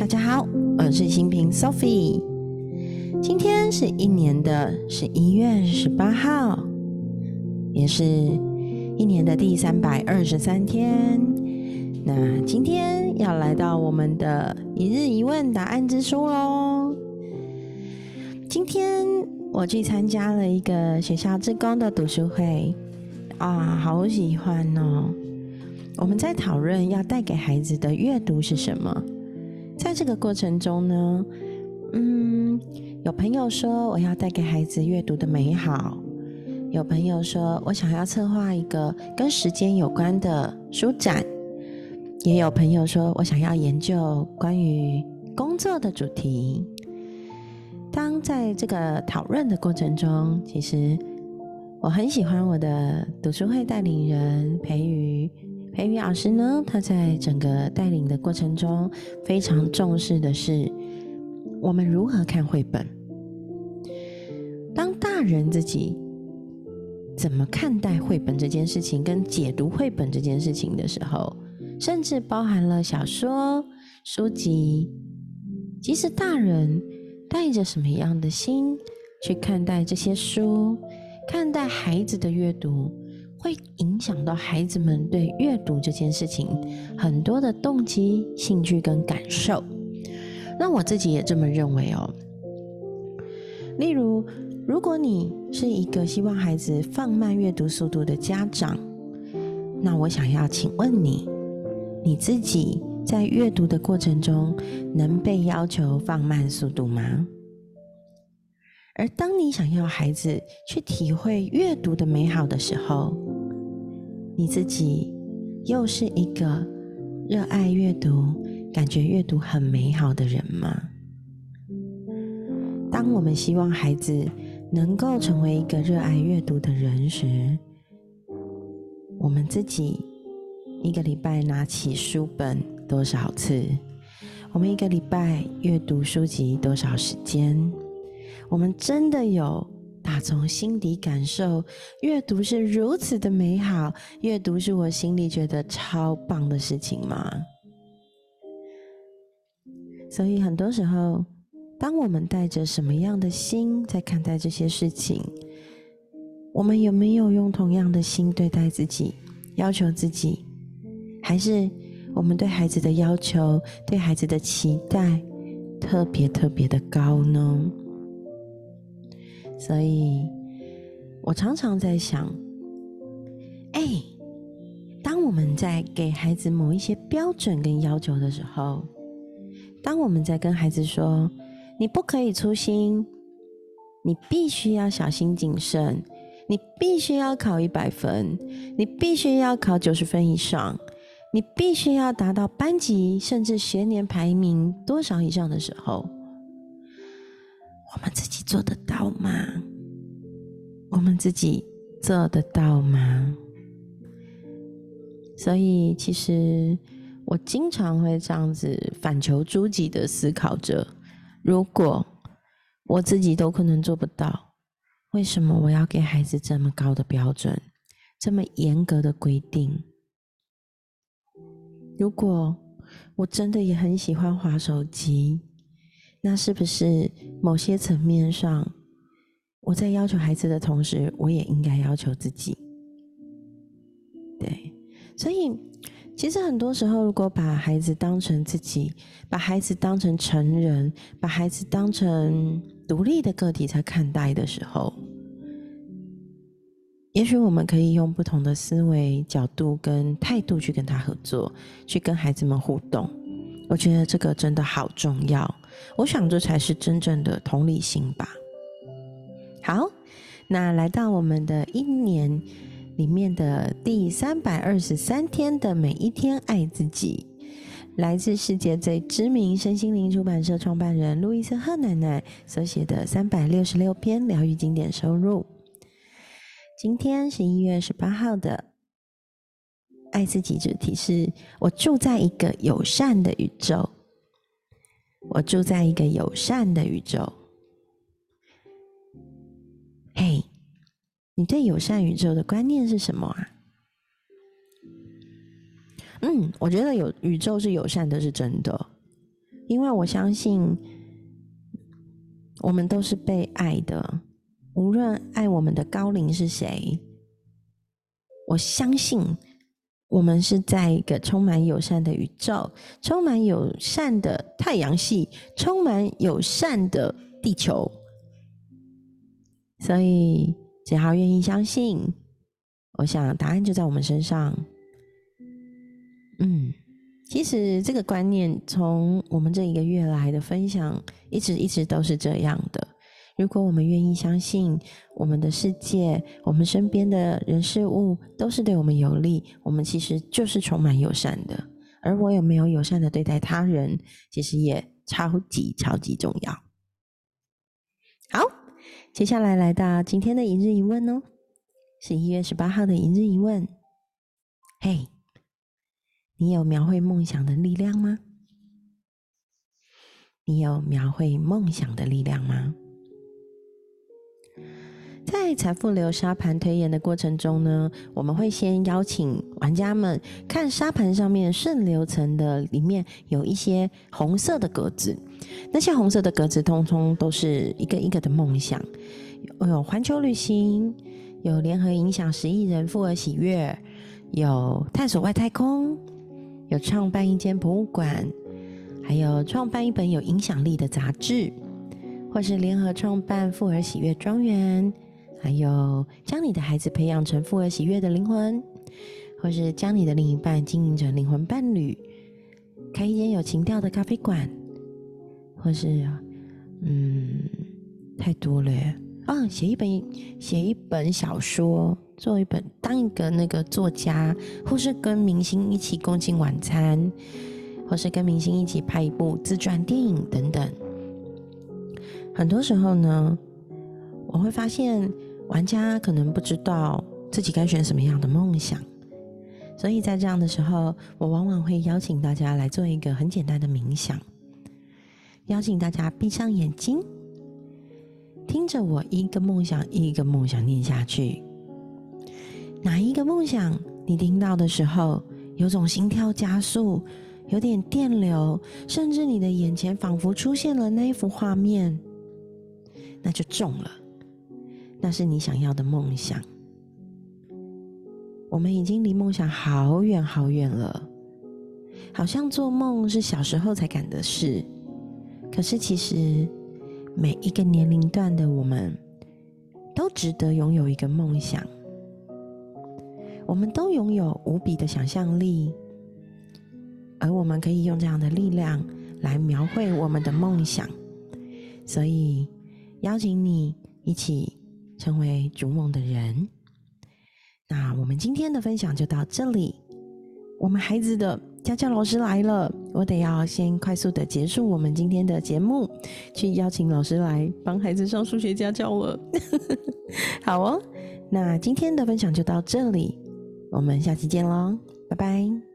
大家好，我是新平 Sophie。今天是一年的十一月十八号，也是一年的第三百二十三天。那今天要来到我们的一日一问答案之书喽。今天我去参加了一个学校志工的读书会，啊，好喜欢哦！我们在讨论要带给孩子的阅读是什么。在这个过程中呢，嗯，有朋友说我要带给孩子阅读的美好；有朋友说我想要策划一个跟时间有关的书展；也有朋友说我想要研究关于工作的主题。当在这个讨论的过程中，其实我很喜欢我的读书会带领人培育。培育老师呢，他在整个带领的过程中，非常重视的是我们如何看绘本。当大人自己怎么看待绘本这件事情，跟解读绘本这件事情的时候，甚至包含了小说、书籍，即使大人带着什么样的心去看待这些书，看待孩子的阅读。会影响到孩子们对阅读这件事情很多的动机、兴趣跟感受。那我自己也这么认为哦。例如，如果你是一个希望孩子放慢阅读速度的家长，那我想要请问你：你自己在阅读的过程中能被要求放慢速度吗？而当你想要孩子去体会阅读的美好的时候，你自己又是一个热爱阅读、感觉阅读很美好的人吗？当我们希望孩子能够成为一个热爱阅读的人时，我们自己一个礼拜拿起书本多少次？我们一个礼拜阅读书籍多少时间？我们真的有？打从心底感受，阅读是如此的美好，阅读是我心里觉得超棒的事情吗？所以很多时候，当我们带着什么样的心在看待这些事情，我们有没有用同样的心对待自己，要求自己，还是我们对孩子的要求、对孩子的期待特别特别的高呢？所以，我常常在想，哎，当我们在给孩子某一些标准跟要求的时候，当我们在跟孩子说“你不可以粗心，你必须要小心谨慎，你必须要考一百分，你必须要考九十分以上，你必须要达到班级甚至学年排名多少以上”的时候，我们自己做得到吗？我们自己做得到吗？所以，其实我经常会这样子反求诸己的思考着：如果我自己都可能做不到，为什么我要给孩子这么高的标准、这么严格的规定？如果我真的也很喜欢滑手机。那是不是某些层面上，我在要求孩子的同时，我也应该要求自己？对，所以其实很多时候，如果把孩子当成自己，把孩子当成成人，把孩子当成独立的个体在看待的时候，也许我们可以用不同的思维角度跟态度去跟他合作，去跟孩子们互动。我觉得这个真的好重要。我想这才是真正的同理心吧。好，那来到我们的一年里面的第三百二十三天的每一天爱自己，来自世界最知名身心灵出版社创办人路易斯赫奶奶所写的三百六十六篇疗愈经典收入。今天是一月十八号的爱自己主题是：我住在一个友善的宇宙。我住在一个友善的宇宙。嘿，你对友善宇宙的观念是什么啊？嗯，我觉得有宇宙是友善的，是真的。因为我相信我们都是被爱的，无论爱我们的高龄是谁，我相信我们是在一个充满友善的宇宙、充满友善的太阳系、充满友善的地球，所以只要愿意相信，我想答案就在我们身上。嗯。其实这个观念从我们这一个月来的分享，一直一直都是这样的。如果我们愿意相信，我们的世界、我们身边的人事物都是对我们有利，我们其实就是充满友善的。而我有没有友善的对待他人，其实也超级超级重要。好，接下来来到今天的一日一问哦，是一月十八号的一日一问。嘿。你有描绘梦想的力量吗？你有描绘梦想的力量吗？在财富流沙盘推演的过程中呢，我们会先邀请玩家们看沙盘上面顺流层的里面有一些红色的格子，那些红色的格子通通都是一个一个的梦想，有环球旅行，有联合影响十亿人富而喜悦，有探索外太空。有创办一间博物馆，还有创办一本有影响力的杂志，或是联合创办富而喜悦庄园，还有将你的孩子培养成富而喜悦的灵魂，或是将你的另一半经营成灵魂伴侣，开一间有情调的咖啡馆，或是嗯，太多了啊！写一本写一本小说。做一本，当一个那个作家，或是跟明星一起共进晚餐，或是跟明星一起拍一部自传电影等等。很多时候呢，我会发现玩家可能不知道自己该选什么样的梦想，所以在这样的时候，我往往会邀请大家来做一个很简单的冥想，邀请大家闭上眼睛，听着我一个梦想一个梦想念下去。哪一个梦想你听到的时候，有种心跳加速，有点电流，甚至你的眼前仿佛出现了那一幅画面，那就中了，那是你想要的梦想。我们已经离梦想好远好远了，好像做梦是小时候才敢的事，可是其实每一个年龄段的我们，都值得拥有一个梦想。我们都拥有无比的想象力，而我们可以用这样的力量来描绘我们的梦想。所以，邀请你一起成为逐梦的人。那我们今天的分享就到这里。我们孩子的家教老师来了，我得要先快速的结束我们今天的节目，去邀请老师来帮孩子上数学家教了。好哦，那今天的分享就到这里。我们下期见喽，拜拜。